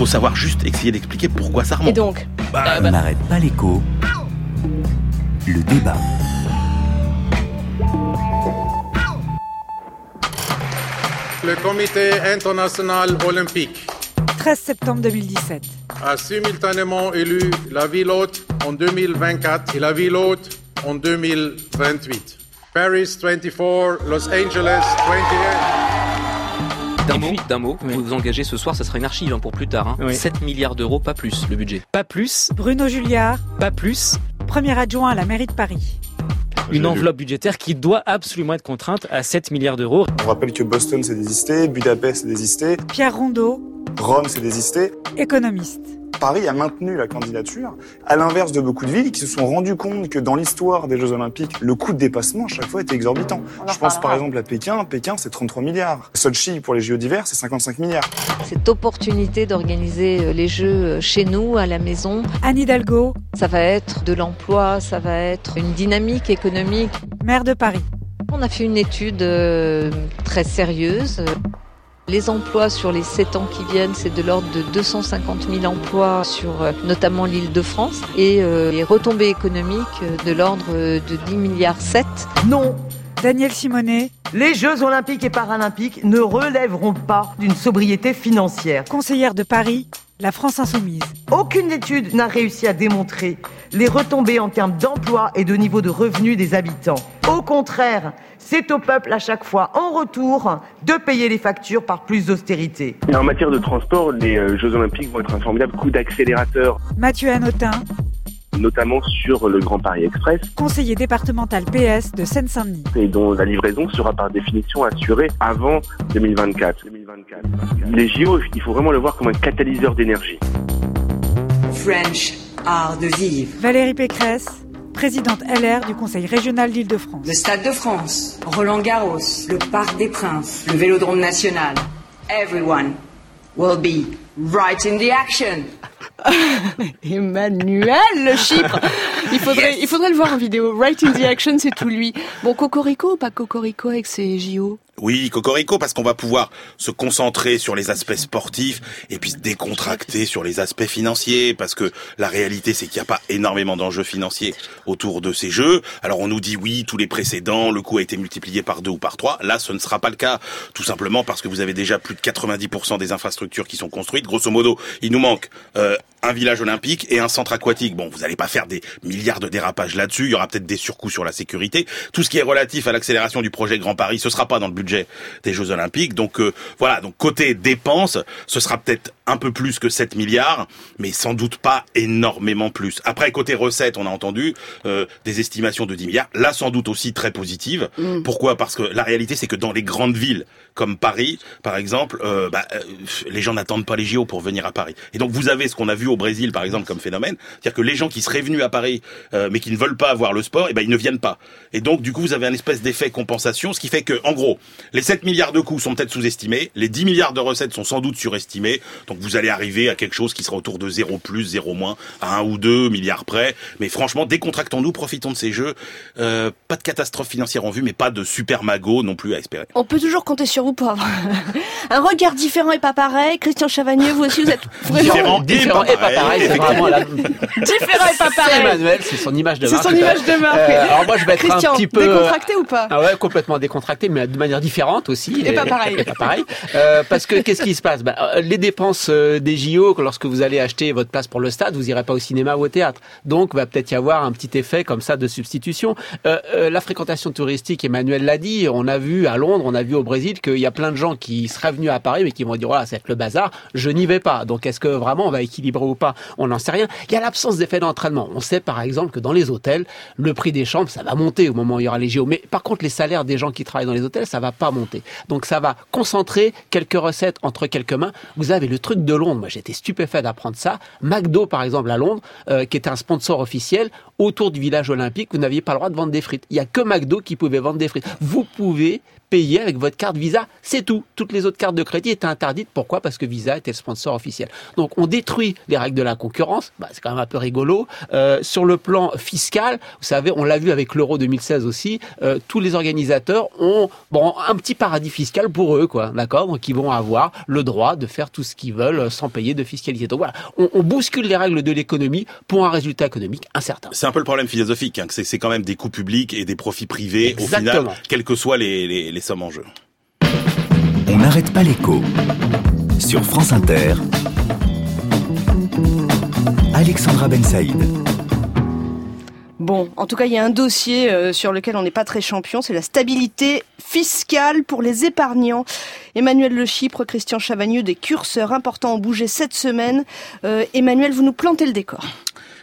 faut savoir juste essayer d'expliquer pourquoi ça remonte. Et donc Bah, On n'arrête pas l'écho. Le débat. Le comité international olympique 13 septembre 2017. a simultanément élu la ville hôte en 2024 et la ville hôte en 2028. Paris 24, Los Angeles 28. D'un mot, d'un mot, vous vous engagez ce soir, ça sera une archive hein, pour plus tard. hein. Oui. 7 milliards d'euros, pas plus, le budget. Pas plus, Bruno Julliard, pas plus. premier adjoint à la mairie de Paris. Une enveloppe budgétaire qui doit absolument être contrainte à 7 milliards d'euros. On rappelle que Boston s'est désisté, Budapest s'est désisté, Pierre Rondeau, Rome s'est désisté. économiste. Paris a maintenu la candidature, à l'inverse de beaucoup de villes qui se sont rendues compte que dans l'histoire des Jeux Olympiques, le coût de dépassement à chaque fois était exorbitant. Je pense par exemple à Pékin. Pékin, c'est 33 milliards. Sochi, pour les JO d'hiver, c'est 55 milliards. Cette opportunité d'organiser euh, les Jeux euh, chez nous, à la maison, Anne Hidalgo, ça va être de l'emploi, ça va être une dynamique économique. maire de Paris. On a fait une étude euh, très sérieuse. Les emplois sur les 7 ans qui viennent, c'est de l'ordre de 250 000 emplois sur euh, notamment l'île de France et euh, les retombées économiques euh, de l'ordre de 10 milliards 7. Non, Daniel Simonet, les Jeux olympiques et paralympiques ne relèveront pas d'une sobriété financière. conseillère de Paris, la France Insoumise. Aucune étude n'a réussi à démontrer les retombées en termes d'emploi et de niveau de revenu des habitants. Au contraire, c'est au peuple à chaque fois en retour de payer les factures par plus d'austérité. En matière de transport, les euh, Jeux Olympiques vont être un formidable coup d'accélérateur, Mathieu Hanotin, notamment sur le Grand Paris Express, conseiller départemental PS de Seine-Saint-Denis. et dont la livraison sera par définition assurée avant 2024. 2024. Les JO, il faut vraiment le voir comme un catalyseur d'énergie. French art de vivre. Valérie Pécresse, présidente LR du Conseil régional d'Île-de-France. Le Stade de France, Roland Garros, le Parc des Princes, le Vélodrome national. Everyone will be right in the action. Emmanuel, le Chypre il faudrait, il faudrait le voir en vidéo. Right in the action, c'est tout lui. Bon, Cocorico ou pas Cocorico avec ses JO Oui, Cocorico, parce qu'on va pouvoir se concentrer sur les aspects sportifs et puis se décontracter sur les aspects financiers, parce que la réalité, c'est qu'il n'y a pas énormément d'enjeux financiers autour de ces jeux. Alors on nous dit oui, tous les précédents, le coût a été multiplié par deux ou par trois. Là, ce ne sera pas le cas, tout simplement parce que vous avez déjà plus de 90% des infrastructures qui sont construites. Grosso modo, il nous manque euh, un village olympique et un centre aquatique. Bon, vous n'allez pas faire des milliards de dérapages là-dessus. Il y aura peut-être des surcoûts sur la sécurité. Tout ce qui est relatif à l'accélération du projet Grand Paris, ce sera pas dans le budget des Jeux Olympiques. Donc euh, voilà. Donc côté dépenses, ce sera peut-être un peu plus que 7 milliards, mais sans doute pas énormément plus. Après côté recettes, on a entendu euh, des estimations de 10 milliards. Là, sans doute aussi très positives. Mm. Pourquoi? Parce que la réalité, c'est que dans les grandes villes comme Paris, par exemple, euh, bah, euh, les gens n'attendent pas les JO pour venir à Paris. Et donc vous avez ce qu'on a vu au Brésil, par exemple, comme phénomène, c'est-à-dire que les gens qui seraient venus à Paris, euh, mais qui ne veulent pas voir le sport, eh ben ils ne viennent pas. Et donc du coup vous avez un espèce d'effet compensation, ce qui fait que, en gros, les 7 milliards de coûts sont peut-être sous-estimés, les 10 milliards de recettes sont sans doute surestimés. Donc vous allez arriver à quelque chose qui sera autour de 0 plus, 0 moins, à 1 ou 2 milliards près. Mais franchement, décontractons-nous, profitons de ces jeux. Euh, pas de catastrophe financière en vue, mais pas de super magot non plus à espérer. On peut toujours compter sur vous pour avoir un regard différent et pas pareil. Christian Chavagneux, vous aussi, vous êtes vraiment Différent et pas pareil, c'est vraiment la- différent et pas C'est pareil. Emmanuel, c'est son image de C'est marque. son image de marque. Euh, alors moi, je vais être Christian, un petit peu... euh, décontracté ou pas Ah ouais, complètement décontracté, mais de manière différente aussi. Et pas pareil. Et pas pareil. Euh, parce que qu'est-ce qui se passe? Bah, euh, Les dépenses euh, des JO, que lorsque vous allez acheter votre place pour le stade, vous irez pas au cinéma ou au théâtre. Donc, va peut-être y avoir un petit effet comme ça de substitution. Euh, euh, la fréquentation touristique, Emmanuel l'a dit, on a vu à Londres, on a vu au Brésil qu'il y a plein de gens qui seraient venus à Paris, mais qui vont dire, voilà, c'est le bazar, je n'y vais pas. Donc, est-ce que vraiment on va équilibrer ou pas? On n'en sait rien. Il y a l'absence d'effet d'entraînement. On sait par exemple que dans les hôtels, le prix des chambres, ça va monter au moment où il y aura les JO. Mais par contre, les salaires des gens qui travaillent dans les hôtels, ça va pas monter. Donc ça va concentrer quelques recettes entre quelques mains. Vous avez le truc de Londres. Moi, j'étais stupéfait d'apprendre ça. McDo, par exemple, à Londres, euh, qui était un sponsor officiel, autour du village olympique, vous n'aviez pas le droit de vendre des frites. Il y a que McDo qui pouvait vendre des frites. Vous pouvez payer avec votre carte Visa, c'est tout. Toutes les autres cartes de crédit étaient interdites. Pourquoi? Parce que Visa était le sponsor officiel. Donc on détruit les règles de la concurrence. Bah, c'est quand même un peu rigolo. Euh, sur le plan fiscal, vous savez, on l'a vu avec l'euro 2016 aussi. Euh, tous les organisateurs ont bon un petit paradis fiscal pour eux, quoi. D'accord? Donc ils vont avoir le droit de faire tout ce qu'ils veulent sans payer de fiscalité. Donc voilà, on, on bouscule les règles de l'économie pour un résultat économique incertain. C'est un peu le problème philosophique, hein, que c'est quand même des coûts publics et des profits privés au Exactement. final, quelles que soient les, les, les sommes en jeu. On n'arrête pas l'écho. Sur France Inter, Alexandra Ben Saïd. Bon, en tout cas, il y a un dossier euh, sur lequel on n'est pas très champion, c'est la stabilité fiscale pour les épargnants. Emmanuel Le Chypre, Christian Chavagneux, des curseurs importants ont bougé cette semaine. Euh, Emmanuel, vous nous plantez le décor.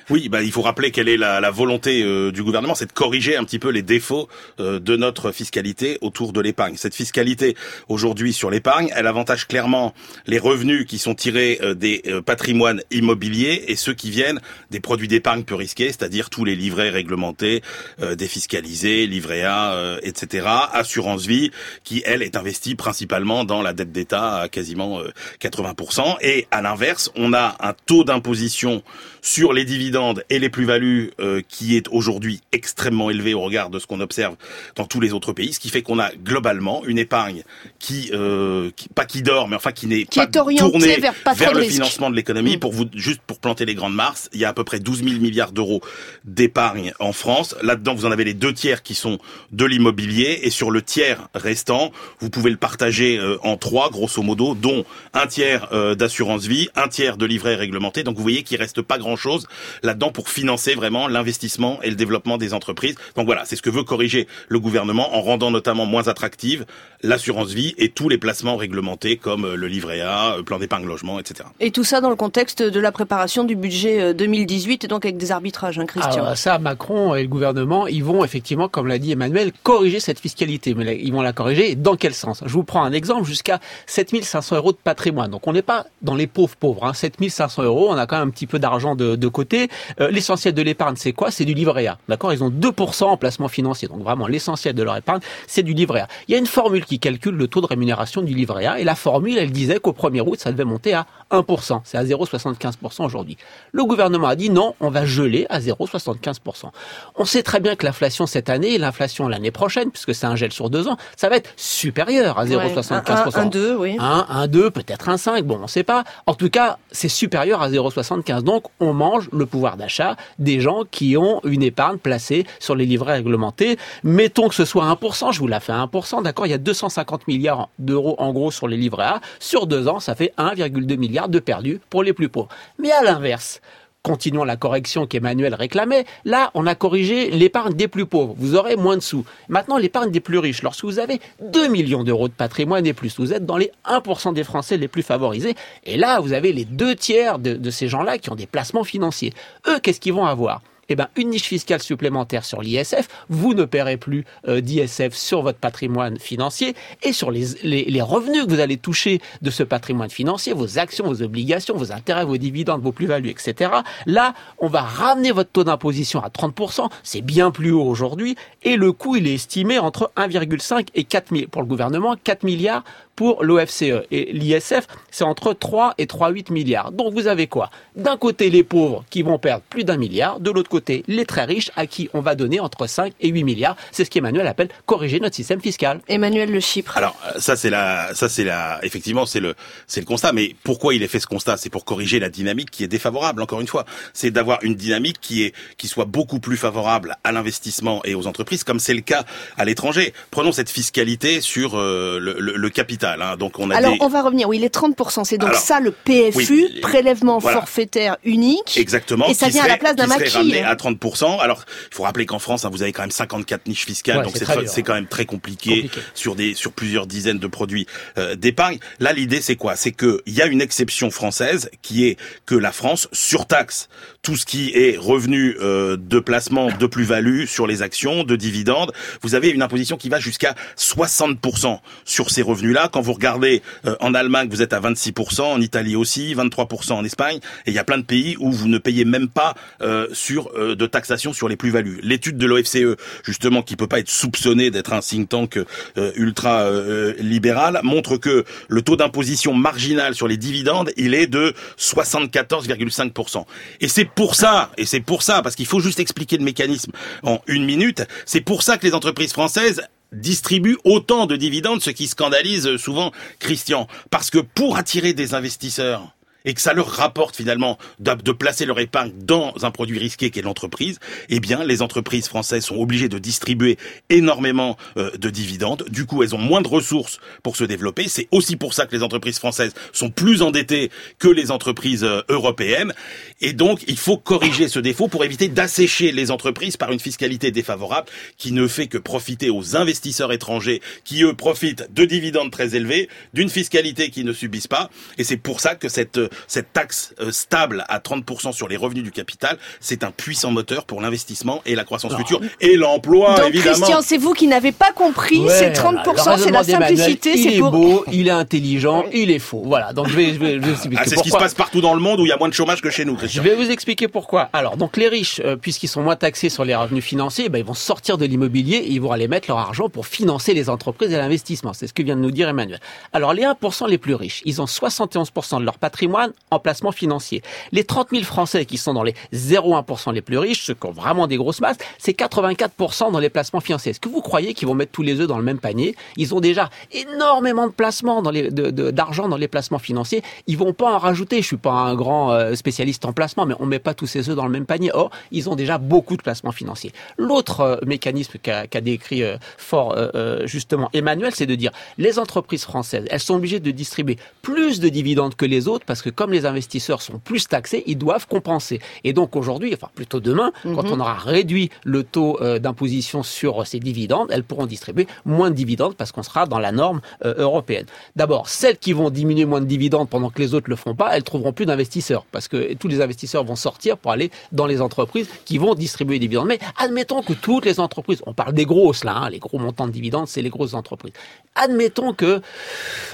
Oui, bah, il faut rappeler quelle est la, la volonté euh, du gouvernement, c'est de corriger un petit peu les défauts euh, de notre fiscalité autour de l'épargne. Cette fiscalité aujourd'hui sur l'épargne, elle avantage clairement les revenus qui sont tirés euh, des euh, patrimoines immobiliers et ceux qui viennent des produits d'épargne peu risqués, c'est-à-dire tous les livrets réglementés, euh, défiscalisés, livrets A, euh, etc. Assurance vie, qui elle est investie principalement dans la dette d'État à quasiment euh, 80%. Et à l'inverse, on a un taux d'imposition sur les dividendes et les plus-values euh, qui est aujourd'hui extrêmement élevé au regard de ce qu'on observe dans tous les autres pays, ce qui fait qu'on a globalement une épargne qui, euh, qui- pas qui dort, mais enfin qui n'est Qui pas est orientée tournée vers pas le financement de l'économie. Pour vous, juste pour planter les grandes masses, il y a à peu près 12 000 milliards d'euros d'épargne en France. Là-dedans, vous en avez les deux tiers qui sont de l'immobilier et sur le tiers restant, vous pouvez le partager euh, en trois, grosso modo, dont un tiers d'assurance vie, un tiers de livret réglementé. Donc vous voyez qu'il reste pas grand-chose là-dedans pour financer vraiment l'investissement et le développement des entreprises. Donc voilà, c'est ce que veut corriger le gouvernement en rendant notamment moins attractive l'assurance vie et tous les placements réglementés comme euh, le livret A, euh, plan d'épargne logement, etc. Et tout ça dans le contexte de la préparation du budget euh, 2018 et donc avec des arbitrages, hein, Christian. Alors ça, Macron et le gouvernement, ils vont effectivement, comme l'a dit Emmanuel, corriger cette fiscalité. Mais là, ils vont la corriger dans quel sens? Je vous prends un exemple, jusqu'à 7500 euros de patrimoine. Donc on n'est pas dans les pauvres pauvres. Hein. 7500 euros, on a quand même un petit peu d'argent de, de côté. Euh, l'essentiel de l'épargne, c'est quoi? C'est du livret A. D'accord? Ils ont 2% en placement financier. Donc vraiment, l'essentiel de leur épargne, c'est du livret A. Il y a une formule qui calcule le taux de rémunération du livret A. Et la formule, elle disait qu'au 1er août, ça devait monter à 1%. C'est à 0,75% aujourd'hui. Le gouvernement a dit non, on va geler à 0,75%. On sait très bien que l'inflation cette année et l'inflation l'année prochaine, puisque c'est un gel sur deux ans, ça va être supérieur à 0,75%. un, un, 2, oui. 1, 1, 2, peut-être un 5, bon, on sait pas. En tout cas, c'est supérieur à 0,75. Donc, on mange le pouvoir d'achat des gens qui ont une épargne placée sur les livrets réglementés. Mettons que ce soit 1%, je vous la fais à 1%, d'accord? Il y a 250 milliards d'euros en gros sur les livrets A. Sur deux ans, ça fait 1,2 milliard de perdus pour les plus pauvres. Mais à l'inverse, continuons la correction qu'Emmanuel réclamait. Là, on a corrigé l'épargne des plus pauvres. Vous aurez moins de sous. Maintenant, l'épargne des plus riches. Lorsque vous avez 2 millions d'euros de patrimoine et plus, vous êtes dans les 1% des Français les plus favorisés. Et là, vous avez les deux tiers de, de ces gens-là qui ont des placements financiers. Eux, qu'est-ce qu'ils vont avoir? Eh ben, une niche fiscale supplémentaire sur l'ISF, vous ne paierez plus euh, d'ISF sur votre patrimoine financier et sur les, les, les, revenus que vous allez toucher de ce patrimoine financier, vos actions, vos obligations, vos intérêts, vos dividendes, vos plus-values, etc. Là, on va ramener votre taux d'imposition à 30%, c'est bien plus haut aujourd'hui, et le coût, il est estimé entre 1,5 et 4 000, pour le gouvernement, 4 milliards pour l'OFCE. Et l'ISF, c'est entre 3 et 3,8 milliards. Donc vous avez quoi? D'un côté, les pauvres qui vont perdre plus d'un milliard, de l'autre côté, les très riches à qui on va donner entre 5 et 8 milliards. C'est ce qu'Emmanuel appelle corriger notre système fiscal. Emmanuel Le Chypre. Alors ça c'est la ça c'est la effectivement c'est le c'est le constat mais pourquoi il est fait ce constat? C'est pour corriger la dynamique qui est défavorable encore une fois. C'est d'avoir une dynamique qui est qui soit beaucoup plus favorable à l'investissement et aux entreprises comme c'est le cas à l'étranger. Prenons cette fiscalité sur euh, le, le, le capital Hein. Donc on a Alors des... on va revenir. Oui, les 30%, c'est donc Alors, ça le PFU, oui, prélèvement voilà. forfaitaire unique. Exactement. Et ça vient serait, à la place d'un maquis. Hein. à 30%. Alors, il faut rappeler qu'en France, hein, vous avez quand même 54 niches fiscales, Ouais, donc c'est c'est quand même très compliqué, Compliqué. sur des sur plusieurs dizaines de produits euh, d'épargne. Là, l'idée c'est quoi? C'est que il y a une exception française qui est que la France surtaxe tout ce qui est revenu euh, de placement de plus-value sur les actions, de dividendes. Vous avez une imposition qui va jusqu'à 60% sur ces revenus-là. Quand vous regardez euh, en Allemagne, vous êtes à 26%, en Italie aussi, 23% en Espagne, et il y a plein de pays où vous ne payez même pas euh, sur euh, de taxation sur les plus-values. L'étude de l'OFCE, justement, qui peut pas être soupçonné d'être un think tank euh, ultra euh, libéral, montre que le taux d'imposition marginal sur les dividendes, il est de 74,5%. Et c'est pour ça, et c'est pour ça, parce qu'il faut juste expliquer le mécanisme en une minute, c'est pour ça que les entreprises françaises distribuent autant de dividendes, ce qui scandalise souvent Christian. Parce que pour attirer des investisseurs, et que ça leur rapporte finalement de, placer leur épargne dans un produit risqué qui est l'entreprise, eh bien les entreprises françaises sont obligées de distribuer énormément euh, de dividendes. Du coup, elles ont moins de ressources pour se développer. C'est aussi pour ça que les entreprises françaises sont plus endettées que les entreprises euh, européennes. Et donc, il faut corriger ce défaut pour éviter d'assécher les entreprises par une fiscalité défavorable qui ne fait que profiter aux investisseurs étrangers qui, eux, profitent de dividendes très élevés, d'une fiscalité qui ne subissent pas. Et c'est pour ça que cette cette taxe euh, stable à 30% sur les revenus du capital, c'est un puissant moteur pour l'investissement et la croissance future et l'emploi, Donc évidemment. Christian, c'est vous qui n'avez pas compris, Ouais, c'est voilà. 30%, Le c'est la simplicité, Il c'est est pour... beau, il est intelligent, il est faux. Voilà. Donc je vais, je vais, je vais vous expliquer Ah, c'est ce qui se passe partout dans le monde où il y a moins de chômage que chez nous, Je Christian. vais vous expliquer pourquoi. Alors, donc les riches, euh, puisqu'ils sont moins taxés sur les revenus financiers, ben, ils vont sortir de l'immobilier et ils vont aller mettre leur argent pour financer les entreprises et l'investissement. C'est ce que vient de nous dire Emmanuel. Alors, les 1% les plus riches, ils ont 71% de leur patrimoine en placement financier. Les 30 000 Français qui sont dans les 0,1% les plus riches, ceux qui ont vraiment des grosses masses, c'est 84% dans les placements financiers. Est-ce que vous croyez qu'ils vont mettre tous les œufs dans le même panier? Ils ont déjà énormément de placements dans les, d'argent dans les placements financiers. Ils vont pas en rajouter. Je suis pas un grand euh, spécialiste en placement, mais on met pas tous ces œufs dans le même panier. Or, ils ont déjà beaucoup de placements financiers. L'autre euh, mécanisme qu'a, décrit euh, fort justement Emmanuel, c'est de dire les entreprises françaises, elles sont obligées de distribuer plus de dividendes que les autres parce que comme les investisseurs sont plus taxés, ils doivent compenser. Et donc aujourd'hui, enfin plutôt demain, quand Mhm. on aura réduit le taux euh, d'imposition sur ces dividendes, elles pourront distribuer moins de dividendes parce qu'on sera dans la norme euh, européenne. D'abord, celles qui vont diminuer moins de dividendes pendant que les autres le font pas, elles trouveront plus d'investisseurs parce que tous les investisseurs vont sortir pour aller dans les entreprises qui vont distribuer des dividendes. Mais admettons que toutes les entreprises, on parle des grosses là, hein, les gros montants de dividendes, c'est les grosses entreprises. Admettons que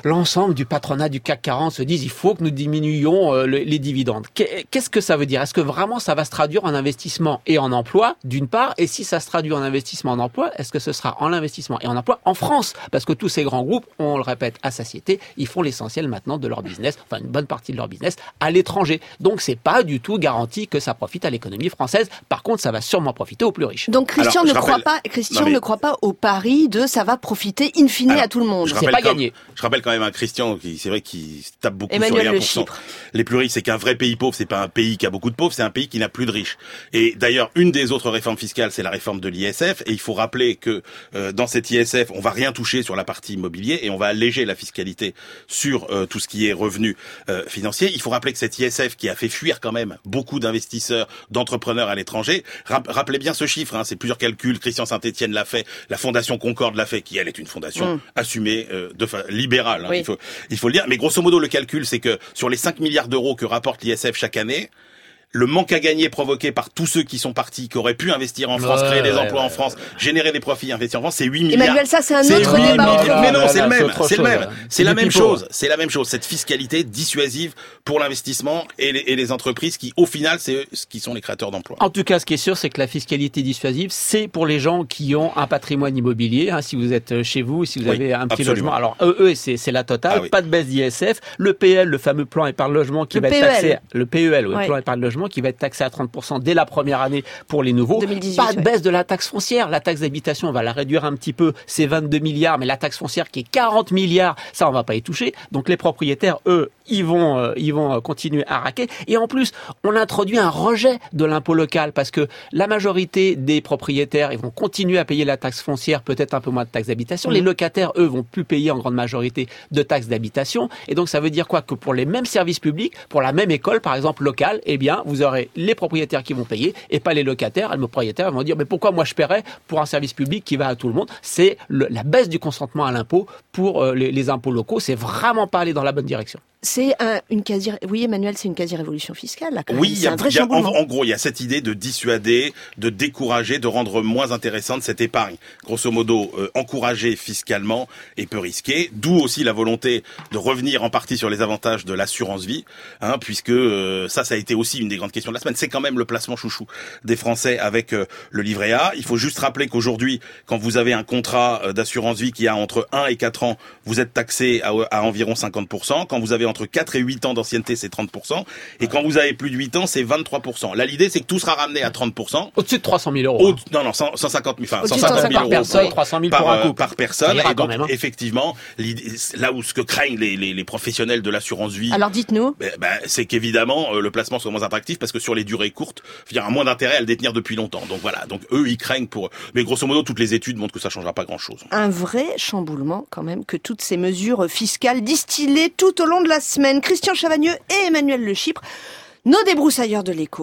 l'ensemble du patronat du CAC 40 se dise il faut que nous diminuions euh, le- les dividendes. Qu'est- Qu'est-ce que ça veut dire? Est-ce que vraiment ça va se traduire en investissement et en emploi d'une part? Et si ça se traduit en investissement en emploi, est-ce que ce sera en investissement et en emploi en France? Parce que tous ces grands groupes, on le répète à satiété, ils font l'essentiel maintenant de leur business, enfin une bonne partie de leur business à l'étranger. Donc c'est pas du tout garanti que ça profite à l'économie française. Par contre, ça va sûrement profiter aux plus riches. Donc Christian Alors, ne croit rappelle- pas, Christian Non, mais- ne croit pas au pari de ça va profiter in fine Alors, à tout le monde. Je rappelle, quand, je rappelle quand même un Christian qui, c'est vrai, qui tape beaucoup Emmanuel sur Le les 1%. Les plus riches, c'est qu'un vrai pays pauvre, c'est pas un pays qui a beaucoup de pauvres, c'est un pays qui n'a plus de riches. Et d'ailleurs, une des autres réformes fiscales, c'est la réforme de l'ISF. Et il faut rappeler que euh, dans cette ISF, on va rien toucher sur la partie immobilier et on va alléger la fiscalité sur euh, tout ce qui est revenu euh, financier. Il faut rappeler que cette ISF qui a fait fuir quand même beaucoup d'investisseurs, d'entrepreneurs à l'étranger, rap- rappelez bien ce chiffre, hein, c'est plusieurs calculs, Christian Saint-Etienne l'a fait, la Fondation Concorde l'a fait, qui elle est une fondation Mm. assumée euh, de libérale, hein, Oui. il, faut, il faut le dire. Mais grosso modo, le calcul, c'est que sur les 5 milliards d'euros que rapporte l'ISF chaque année, le manque à gagner provoqué par tous ceux qui sont partis, qui auraient pu investir en France, Ouais, créer des ouais, emplois ouais, en France, générer des profits, investir en France, c'est 8 milliards. Emmanuel, ça c'est un autre 8 débat. milliards. Mais non, c'est le c'est même, c'est le même, c'est la même chose, c'est la même chose, cette fiscalité dissuasive pour l'investissement et les, et les entreprises qui, au final, c'est eux qui sont les créateurs d'emplois. En tout cas, ce qui est sûr, c'est que la fiscalité dissuasive, c'est pour les gens qui ont un patrimoine immobilier. hein, si vous êtes euh, chez vous, si vous Oui, avez un petit absolument. logement. Alors, eux, eux, c'est la totale. Ah oui. Pas de baisse d'ISF. Le PL, le fameux plan épargne logement qui Le va être PEL. taxé. Le PEL, le plan épargne logement qui va être taxé à 30% dès la première année pour les nouveaux. 2018, pas de ouais. baisse de la taxe foncière. La taxe d'habitation, on va la réduire un petit peu. C'est 22 milliards, mais la taxe foncière qui est 40 milliards, ça, on va pas y toucher. Donc, les propriétaires, eux, ils vont, euh, ils vont euh, continuer à raquer. Et en plus, on introduit un rejet de l'impôt local parce que la majorité des propriétaires, ils vont continuer à payer la taxe foncière, peut-être un peu moins de taxe d'habitation. Les locataires, eux, vont plus payer en grande majorité de taxes d'habitation. Et donc, ça veut dire quoi? Que pour les mêmes services publics, pour la même école, par exemple, locale, eh bien, vous aurez les propriétaires qui vont payer et pas les locataires. Les propriétaires vont dire, mais pourquoi moi je paierais pour un service public qui va à tout le monde? C'est la baisse du consentement à l'impôt pour euh, les, les impôts locaux. C'est vraiment pas aller dans la bonne direction. C'est un, une quasi, oui, Emmanuel, c'est une quasi-révolution fiscale, là, quand Oui, y C'est a, un vrai il y a- en, gros, il y a cette idée de dissuader, de décourager, de rendre moins intéressante cette épargne. Grosso modo, euh, encourager fiscalement et peu risquer. D'où aussi la volonté de revenir en partie sur les avantages de l'assurance vie, hein, puisque euh, ça, ça a été aussi une des grandes questions de la semaine. C'est quand même le placement chouchou des Français avec euh, le livret A. Il faut juste rappeler qu'aujourd'hui, quand vous avez un contrat euh, d'assurance vie qui a entre 1 et 4 ans, vous êtes taxé à, à environ 50%. Quand vous avez entre 4 et 8 ans d'ancienneté, c'est 30%. Et quand vous avez plus de 8 ans, c'est 23%. Là, l'idée, c'est que tout sera ramené à 30%. Au-dessus de 300 000 euros. Au- non, non, 100 150 000, enfin, Au-dessus de 150 000 par euros personne, pour- 300 000 par, pour un euh, couple. par personne. Et quand donc, même, hein. effectivement, là où ce que craignent les, les, les professionnels de l'assurance vie, Alors dites-nous. ben, ben, c'est qu'évidemment euh, le placement soit moins attractif parce que sur les durées courtes, il y a un moins d'intérêt à le détenir depuis longtemps. Donc voilà, donc eux ils craignent pour. Mais grosso modo, toutes les études montrent que ça changera pas grand-chose. un vrai chamboulement quand même que toutes ces mesures fiscales distillées tout au long de la semaine. Christian Chavagneux et Emmanuel Le Chypre, nos débroussailleurs de l'écho.